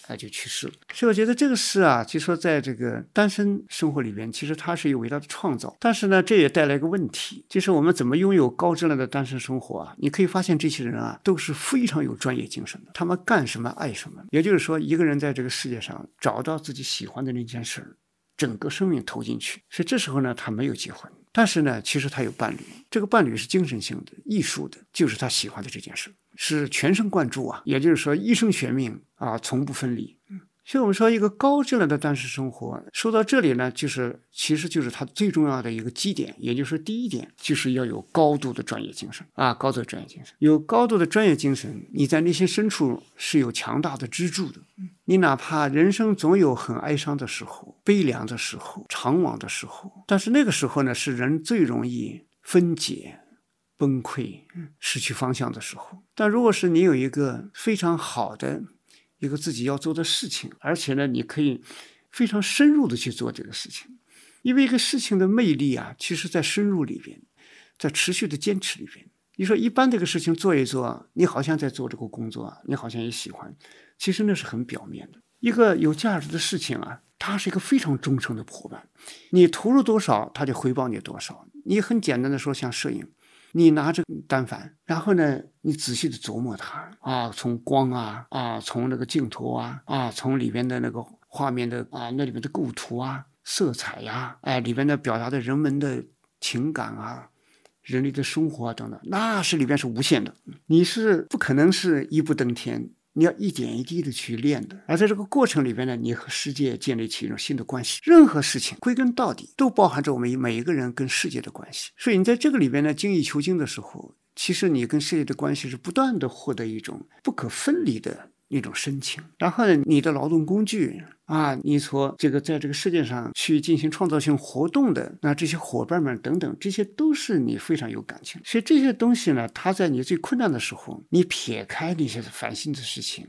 哎，就去世了。所以我觉得这个事啊，就说在这个单身生活里边，其实它是有伟大的创造。但是呢，这也带来一个问题，就是我们怎么拥有高质量的单身生活啊？你可以发现，这些人啊，都是非常有专业精神的，他们干什么爱什么。也就是说，一个人在这个世界上找到自己喜欢的那件事儿。整个生命投进去，所以这时候呢，他没有结婚，但是呢，其实他有伴侣，这个伴侣是精神性的、艺术的，就是他喜欢的这件事，是全神贯注啊，也就是说一生悬命啊，从不分离。所以我们说，一个高质量的单身生活，说到这里呢，就是其实就是它最重要的一个基点，也就是，第一点就是要有高度的专业精神啊，高度的专业精神，有高度的专业精神，你在内心深处是有强大的支柱的。你哪怕人生总有很哀伤的时候、悲凉的时候、长往的时候，但是那个时候呢，是人最容易分解、崩溃、失去方向的时候。但如果是你有一个非常好的，一个自己要做的事情，而且呢，你可以非常深入的去做这个事情，因为一个事情的魅力啊，其实在深入里边，在持续的坚持里边。你说一般这个事情做一做，你好像在做这个工作，你好像也喜欢，其实那是很表面的。一个有价值的事情啊，它是一个非常忠诚的伙伴，你投入多少，它就回报你多少。你很简单的说，像摄影。你拿着单反，然后呢，你仔细的琢磨它啊，从光啊啊，从那个镜头啊啊，从里边的那个画面的啊，那里面的构图啊、色彩呀，哎，里边的表达的人们的情感啊、人类的生活啊等等，那是里边是无限的，你是不可能是一步登天。你要一点一滴的去练的，而在这个过程里边呢，你和世界建立起一种新的关系。任何事情归根到底都包含着我们每一个人跟世界的关系。所以你在这个里边呢，精益求精的时候，其实你跟世界的关系是不断的获得一种不可分离的。一种深情，然后呢，你的劳动工具啊，你所这个在这个世界上去进行创造性活动的那这些伙伴们等等，这些都是你非常有感情。所以这些东西呢，它在你最困难的时候，你撇开那些烦心的事情，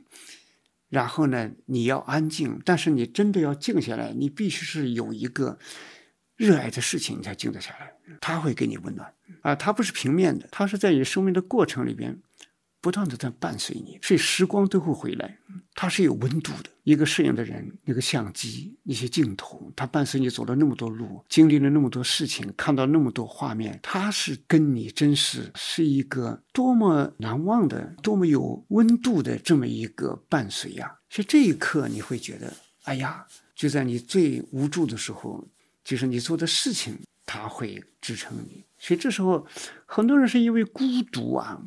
然后呢，你要安静，但是你真的要静下来，你必须是有一个热爱的事情，你才静得下来。它会给你温暖啊，它不是平面的，它是在你生命的过程里边。不断的在伴随你，所以时光都会回来。它是有温度的。一个摄影的人，那个相机，那些镜头，它伴随你走了那么多路，经历了那么多事情，看到那么多画面，它是跟你真实是一个多么难忘的、多么有温度的这么一个伴随呀。所以这一刻你会觉得，哎呀，就在你最无助的时候，就是你做的事情，它会支撑你。所以这时候，很多人是因为孤独啊。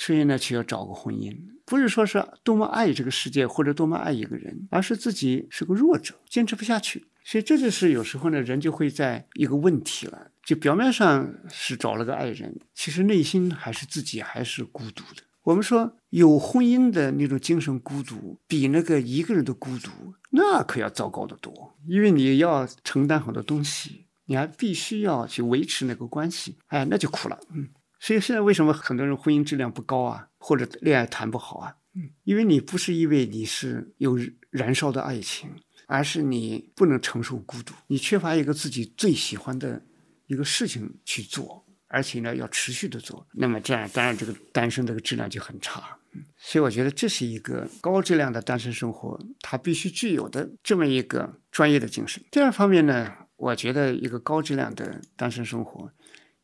所以呢，就要找个婚姻，不是说是多么爱这个世界或者多么爱一个人，而是自己是个弱者，坚持不下去。所以这就是有时候呢，人就会在一个问题了，就表面上是找了个爱人，其实内心还是自己还是孤独的。我们说有婚姻的那种精神孤独，比那个一个人的孤独那可要糟糕得多，因为你要承担很多东西，你还必须要去维持那个关系，哎，那就苦了。嗯，所以现在为什么很多人婚姻质量不高啊，或者恋爱谈不好啊？嗯，因为你不是因为你是有燃烧的爱情，而是你不能承受孤独，你缺乏一个自己最喜欢的一个事情去做。而且呢，要持续的做，那么这样当然这个单身这个质量就很差。所以我觉得这是一个高质量的单身生活，它必须具有的这么一个专业的精神。第二方面呢，我觉得一个高质量的单身生活，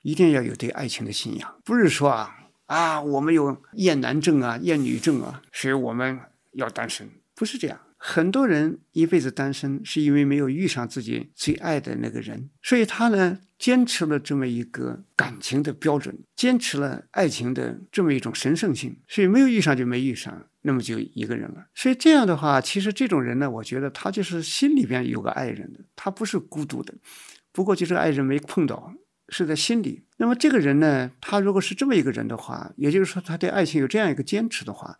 一定要有对爱情的信仰，不是说啊啊我们有厌男症啊、厌女症啊，所以我们要单身，不是这样。很多人一辈子单身，是因为没有遇上自己最爱的那个人，所以他呢坚持了这么一个感情的标准，坚持了爱情的这么一种神圣性，所以没有遇上就没遇上，那么就一个人了。所以这样的话，其实这种人呢，我觉得他就是心里边有个爱人的，他不是孤独的，不过就是爱人没碰到，是在心里。那么这个人呢，他如果是这么一个人的话，也就是说他对爱情有这样一个坚持的话。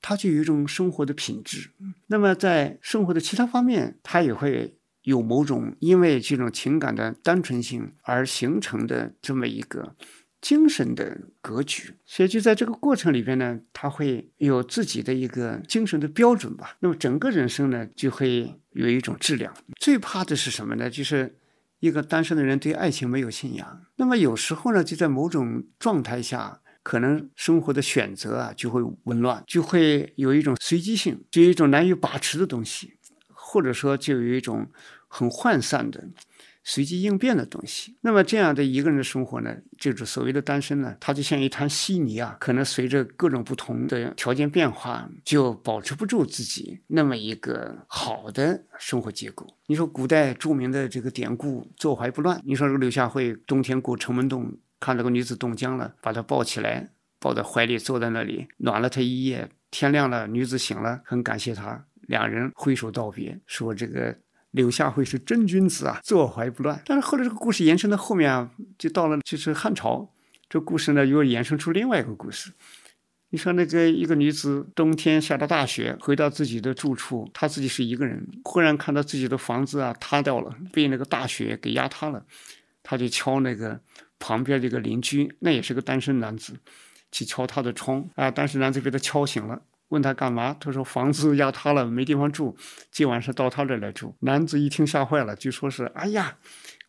他就有一种生活的品质，那么在生活的其他方面，他也会有某种因为这种情感的单纯性而形成的这么一个精神的格局。所以就在这个过程里边呢，他会有自己的一个精神的标准吧。那么整个人生呢，就会有一种质量。最怕的是什么呢？就是一个单身的人对爱情没有信仰。那么有时候呢，就在某种状态下。可能生活的选择啊就会紊乱，就会有一种随机性，就有一种难以把持的东西，或者说就有一种很涣散的、随机应变的东西。那么这样的一个人的生活呢，就是所谓的单身呢，他就像一滩稀泥啊，可能随着各种不同的条件变化，就保持不住自己那么一个好的生活结构。你说古代著名的这个典故“坐怀不乱”，你说这个刘夏惠冬天过城门洞。看到个女子冻僵了，把她抱起来，抱在怀里，坐在那里暖了她一夜。天亮了，女子醒了，很感谢他，两人挥手道别，说这个柳下惠是真君子啊，坐怀不乱。但是后来这个故事延伸到后面啊，就到了就是汉朝，这故事呢又延伸出另外一个故事。你说那个一个女子冬天下着大雪，回到自己的住处，她自己是一个人，忽然看到自己的房子啊塌掉了，被那个大雪给压塌了，她就敲那个。旁边这个邻居，那也是个单身男子，去敲他的窗啊。单身男子被他敲醒了，问他干嘛？他说房子压塌了，没地方住，今晚上到他这来住。男子一听吓坏了，就说是：“哎呀，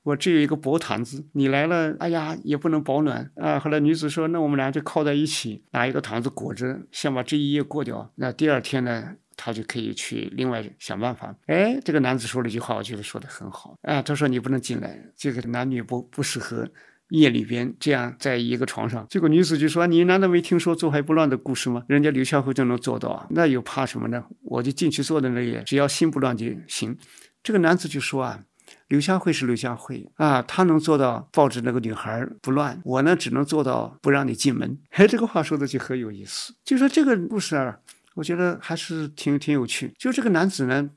我只有一个薄毯子，你来了，哎呀也不能保暖啊。”后来女子说：“那我们俩就靠在一起，拿一个毯子裹着，先把这一夜过掉。那第二天呢，他就可以去另外想办法。”哎，这个男子说了一句话，我觉得说的很好啊。他说：“你不能进来，这个男女不不适合。”夜里边这样在一个床上，结果女子就说：“你难道没听说坐怀不乱的故事吗？人家刘孝惠就能做到，那又怕什么呢？我就进去坐在那里，只要心不乱就行。”这个男子就说：“啊，刘孝惠是刘孝惠啊，他能做到抱着那个女孩不乱，我呢只能做到不让你进门。”哎，这个话说的就很有意思。就说这个故事啊，我觉得还是挺挺有趣。就这个男子呢，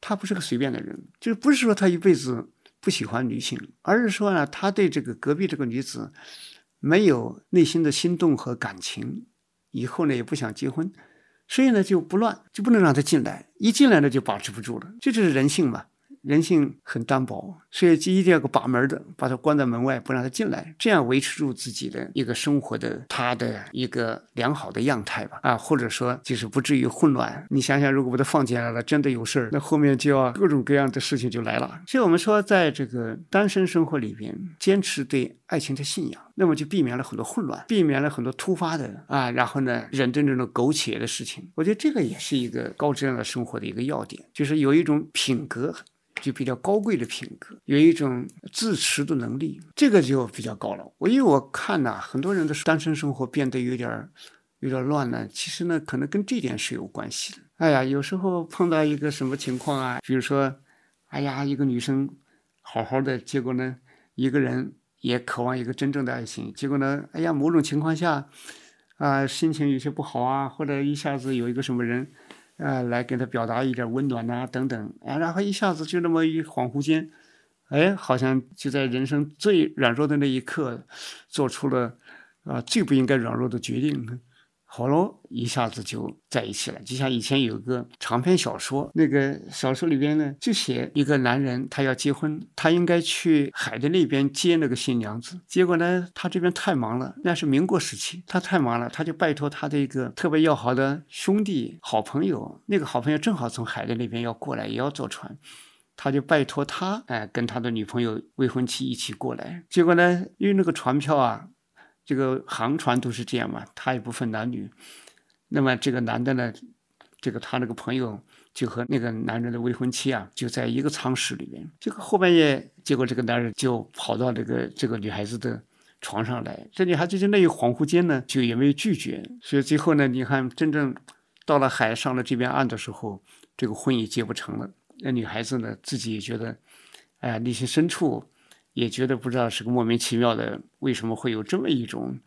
他不是个随便的人，就不是说他一辈子。不喜欢女性，而是说呢，他对这个隔壁这个女子没有内心的心动和感情，以后呢也不想结婚，所以呢就不乱，就不能让她进来，一进来呢就把持不住了，这就是人性嘛。人性很单薄，所以就一定要个把门的，把他关在门外，不让他进来，这样维持住自己的一个生活的他的一个良好的样态吧。啊，或者说就是不至于混乱。你想想，如果把他放进来了，真的有事儿，那后面就要各种各样的事情就来了。所以我们说，在这个单身生活里边，坚持对爱情的信仰，那么就避免了很多混乱，避免了很多突发的啊，然后呢，忍着这种苟且的事情。我觉得这个也是一个高质量的生活的一个要点，就是有一种品格。就比较高贵的品格，有一种自持的能力，这个就比较高了。我因为我看呐，很多人的单身生活变得有点儿有点乱呢。其实呢，可能跟这点是有关系的。哎呀，有时候碰到一个什么情况啊，比如说，哎呀，一个女生好好的，结果呢，一个人也渴望一个真正的爱情，结果呢，哎呀，某种情况下，啊，心情有些不好啊，或者一下子有一个什么人。啊，来给他表达一点温暖呐，等等，啊，然后一下子就那么一恍惚间，哎，好像就在人生最软弱的那一刻，做出了啊最不应该软弱的决定，好喽，一下子就在一起了。就像以前有个长篇小说，那个小说里边呢，就写一个男人他要结婚，他应该去海的那边接那个新娘子，结果呢，他这边太忙了，那是民国时期，他太忙了，他就拜托他的一个特别要好的兄弟、好朋友，那个好朋友正好从海的那边要过来，也要坐船。他就拜托他，哎，跟他的女朋友、未婚妻一起过来。结果呢，因为那个船票啊，这个航船都是这样嘛，他也不分男女。那么这个男的呢，这个他那个朋友就和那个男人的未婚妻啊，就在一个舱室里面。这个后半夜，结果这个男人就跑到这个这个女孩子的床上来。这女孩子就那一恍惚间呢，就也没有拒绝。所以最后呢，你看真正到了海上了这边岸的时候，这个婚也结不成了。那女孩子呢，自己也觉得，哎呀，内心深处也觉得不知道是个莫名其妙的，为什么会有这么一种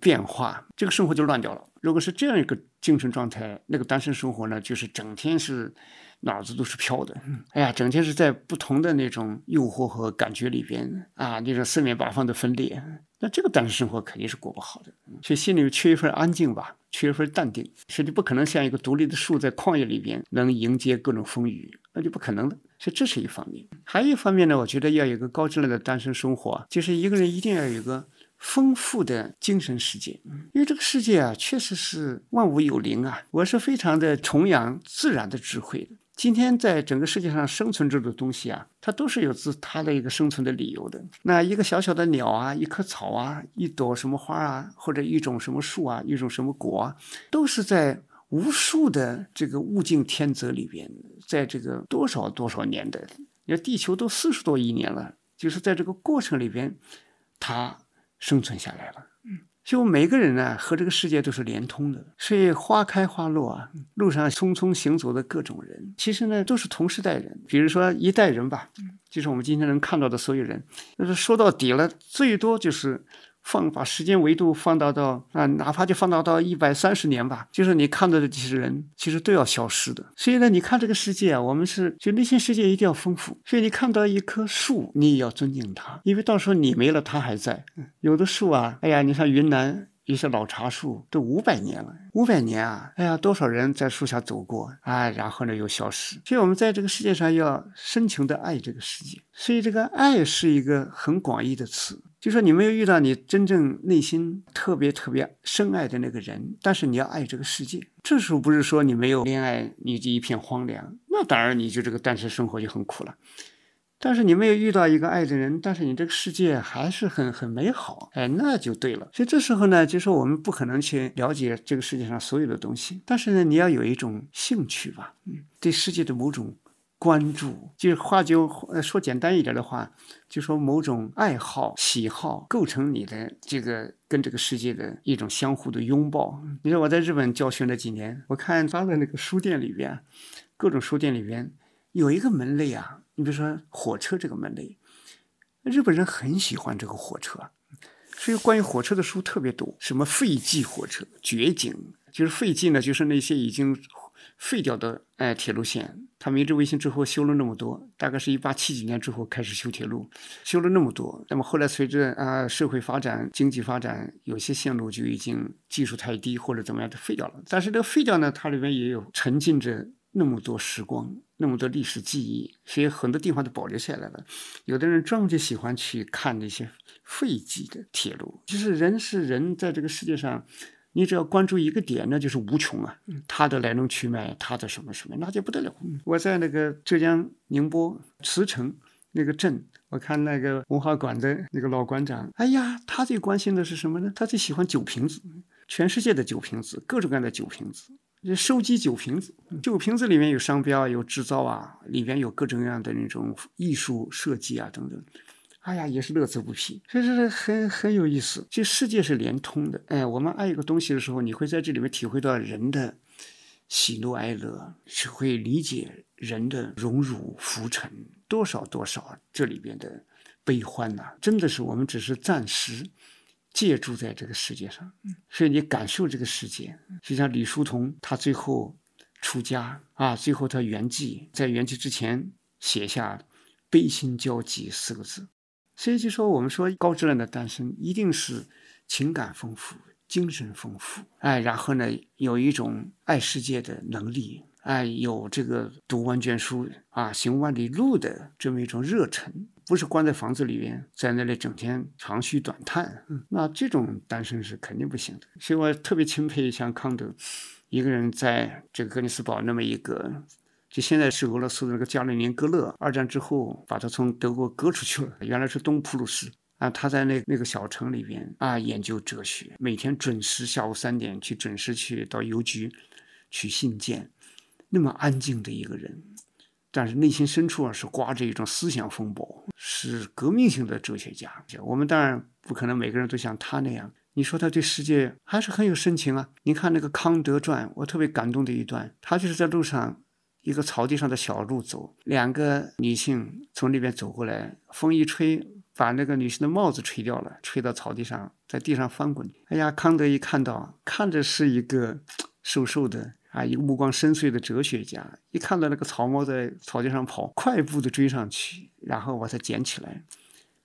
变化？这个生活就乱掉了。如果是这样一个精神状态，那个单身生活呢，就是整天是脑子都是飘的，哎呀，整天是在不同的那种诱惑和感觉里边啊，那种四面八方的分裂。那这个单身生活肯定是过不好的，所以心里缺一份安静吧，缺一份淡定。所以你不可能像一个独立的树在旷野里边能迎接各种风雨。那就不可能的，所以这是一方面。还有一方面呢，我觉得要有个高质量的单身生活，就是一个人一定要有个丰富的精神世界。因为这个世界啊，确实是万物有灵啊。我是非常的崇仰自然的智慧的。今天在整个世界上生存着的东西啊，它都是有自它的一个生存的理由的。那一个小小的鸟啊，一棵草啊，一朵什么花啊，或者一种什么树啊，一种什么果啊，都是在。无数的这个物竞天择里边，在这个多少多少年的，你看地球都四十多亿年了，就是在这个过程里边，它生存下来了。嗯，就每个人呢和这个世界都是连通的，所以花开花落啊，路上匆匆行走的各种人，其实呢都是同时代人。比如说一代人吧，就是我们今天能看到的所有人，就是说到底了，最多就是。放把时间维度放大到啊，哪怕就放大到一百三十年吧，就是你看到的这些人，其实都要消失的。所以呢，你看这个世界啊，我们是就内心世界一定要丰富。所以你看到一棵树，你也要尊敬它，因为到时候你没了，它还在。有的树啊，哎呀，你像云南。一些老茶树都五百年了，五百年啊！哎呀，多少人在树下走过啊，然后呢又消失。所以，我们在这个世界上要深情的爱这个世界。所以，这个爱是一个很广义的词，就说你没有遇到你真正内心特别特别深爱的那个人，但是你要爱这个世界。这时候不是说你没有恋爱，你就一片荒凉，那当然你就这个单身生活就很苦了。但是你没有遇到一个爱的人，但是你这个世界还是很很美好，哎，那就对了。所以这时候呢，就说我们不可能去了解这个世界上所有的东西，但是呢，你要有一种兴趣吧，嗯，对世界的某种关注，就是话就说简单一点的话，就说某种爱好、喜好构成你的这个跟这个世界的一种相互的拥抱。你说我在日本教学那几年，我看他的那个书店里边，各种书店里边有一个门类啊。你比如说火车这个门类，日本人很喜欢这个火车，所以关于火车的书特别多。什么废弃火车、绝景，就是废弃呢，就是那些已经废掉的哎铁路线。他明治维新之后修了那么多，大概是一八七几年之后开始修铁路，修了那么多。那么后来随着啊社会发展、经济发展，有些线路就已经技术太低或者怎么样就废掉了。但是这个废掉呢，它里面也有沉浸着。那么多时光，那么多历史记忆，所以很多地方都保留下来了。有的人专门就喜欢去看那些废弃的铁路。其实人是人，在这个世界上，你只要关注一个点，那就是无穷啊。它的来龙去脉，它的什么什么，那就不得了。我在那个浙江宁波慈城那个镇，我看那个文化馆的那个老馆长，哎呀，他最关心的是什么呢？他最喜欢酒瓶子，全世界的酒瓶子，各种各样的酒瓶子。收集酒瓶子，酒瓶子里面有商标啊，有制造啊，里边有各种各样的那种艺术设计啊等等，哎呀，也是乐此不疲，所以说很很有意思。这世界是连通的，哎，我们爱一个东西的时候，你会在这里面体会到人的喜怒哀乐，是会理解人的荣辱浮沉，多少多少这里边的悲欢呐，真的是我们只是暂时。借住在这个世界上，所以你感受这个世界，就像李叔同，他最后出家啊，最后他圆寂，在圆寂之前写下“悲心交集”四个字。所以就说，我们说高质量的单身，一定是情感丰富、精神丰富，哎，然后呢，有一种爱世界的能力，哎，有这个读万卷书啊，行万里路的这么一种热忱，不是关在房子里边，在那里整天长吁短叹，嗯，那这种单身是肯定不行的。所以我特别钦佩像康德，一个人在这个格里斯堡那么一个，就现在是俄罗斯的那个加里宁格勒，二战之后把他从德国割出去了，原来是东普鲁士。啊，他在那那个小城里边啊，研究哲学，每天准时下午三点去准时去到邮局取信件，那么安静的一个人，但是内心深处啊是刮着一种思想风暴，是革命性的哲学家。我们当然不可能每个人都像他那样。你说他对世界还是很有深情啊？你看那个《康德传》，我特别感动的一段，他就是在路上一个草地上的小路走，两个女性从那边走过来，风一吹。把那个女性的帽子吹掉了，吹到草地上，在地上翻滚。哎呀，康德一看到，看着是一个瘦瘦的啊，一个目光深邃的哲学家。一看到那个草帽在草地上跑，快步的追上去，然后把它捡起来，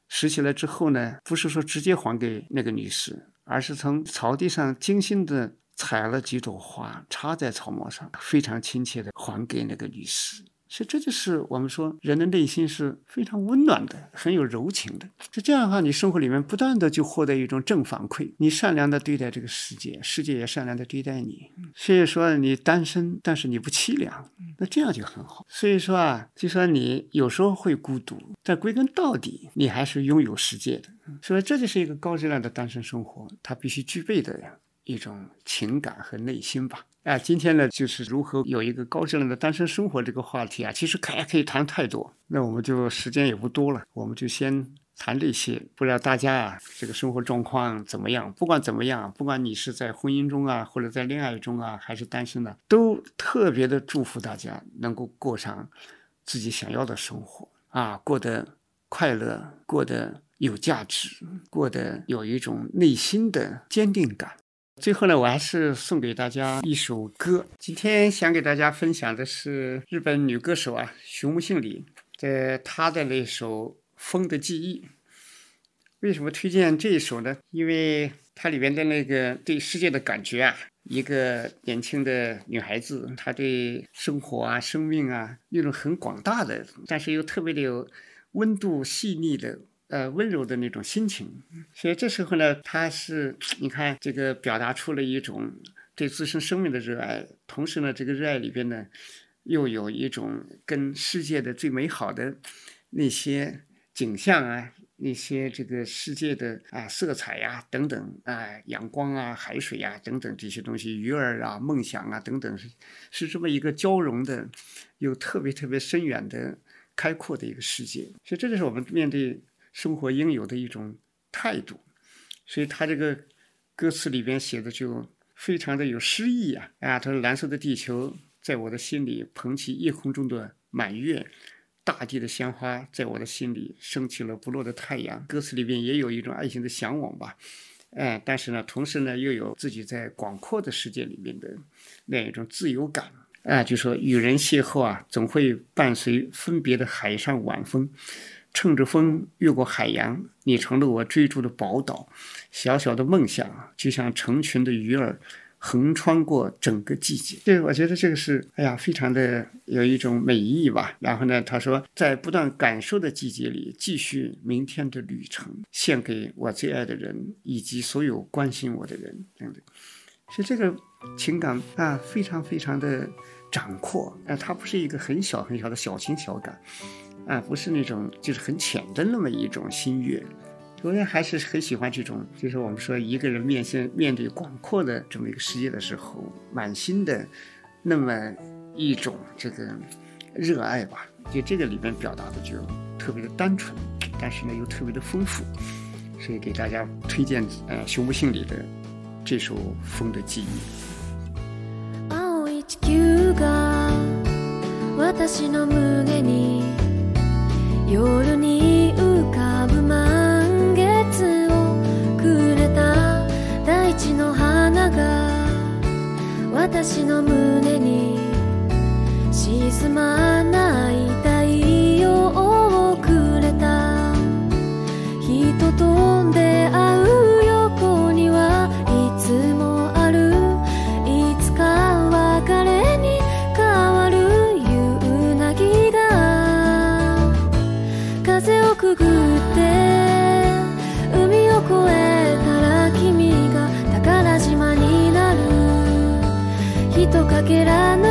拾起来之后呢，不是说直接还给那个女士，而是从草地上精心的采了几朵花，插在草帽上，非常亲切的还给那个女士。所以这就是我们说人的内心是非常温暖的，很有柔情的。就这样的话，你生活里面不断的就获得一种正反馈，你善良的对待这个世界，世界也善良的对待你。所以说你单身，但是你不凄凉，那这样就很好。所以说啊，就说你有时候会孤独，但归根到底，你还是拥有世界的。所以这就是一个高质量的单身生活，它必须具备的呀一种情感和内心吧。啊，今天呢，就是如何有一个高质量的单身生活这个话题啊，其实还可以谈太多。那我们就时间也不多了，我们就先谈这些。不知道大家啊，这个生活状况怎么样？不管怎么样，不管你是在婚姻中啊，或者在恋爱中啊，还是单身的，都特别的祝福大家能够过上自己想要的生活啊，过得快乐，过得有价值，过得有一种内心的坚定感。最后呢，我还是送给大家一首歌。今天想给大家分享的是日本女歌手啊，熊木杏里在她的那首《风的记忆》。为什么推荐这一首呢？因为它里边的那个对世界的感觉啊，一个年轻的女孩子，她对生活啊、生命啊，那种很广大的，但是又特别的有温度、细腻的。呃，温柔的那种心情，所以这时候呢，他是你看这个表达出了一种对自身生命的热爱，同时呢，这个热爱里边呢，又有一种跟世界的最美好的那些景象啊，那些这个世界的啊色彩呀等等啊，阳光啊、海水呀等等这些东西，鱼儿啊、梦想啊等等，是是这么一个交融的，又特别特别深远的、开阔的一个世界。所以这就是我们面对。生活应有的一种态度，所以他这个歌词里边写的就非常的有诗意啊！啊，他说：“蓝色的地球在我的心里捧起夜空中的满月，大地的鲜花在我的心里升起了不落的太阳。”歌词里边也有一种爱情的向往吧，哎，但是呢，同时呢，又有自己在广阔的世界里面的那一种自由感啊，就说与人邂逅啊，总会伴随分别的海上晚风。乘着风越过海洋，你成了我追逐的宝岛。小小的梦想，就像成群的鱼儿，横穿过整个季节。对，我觉得这个是，哎呀，非常的有一种美意吧。然后呢，他说，在不断感受的季节里，继续明天的旅程，献给我最爱的人以及所有关心我的人。等等，所以这个情感啊，非常非常的广阔。啊，它不是一个很小很小的小情小感。啊，不是那种就是很浅的那么一种心悦，我也还是很喜欢这种，就是我们说一个人面向面对广阔的这么一个世界的时候，满心的那么一种这个热爱吧。就这个里面表达的就特别的单纯，但是呢又特别的丰富，所以给大家推荐呃熊木杏里的这首《风的记忆》。夜に浮かぶ満月をくれた。大地の花が私の胸に沈まない太陽をくれた。人と出会けら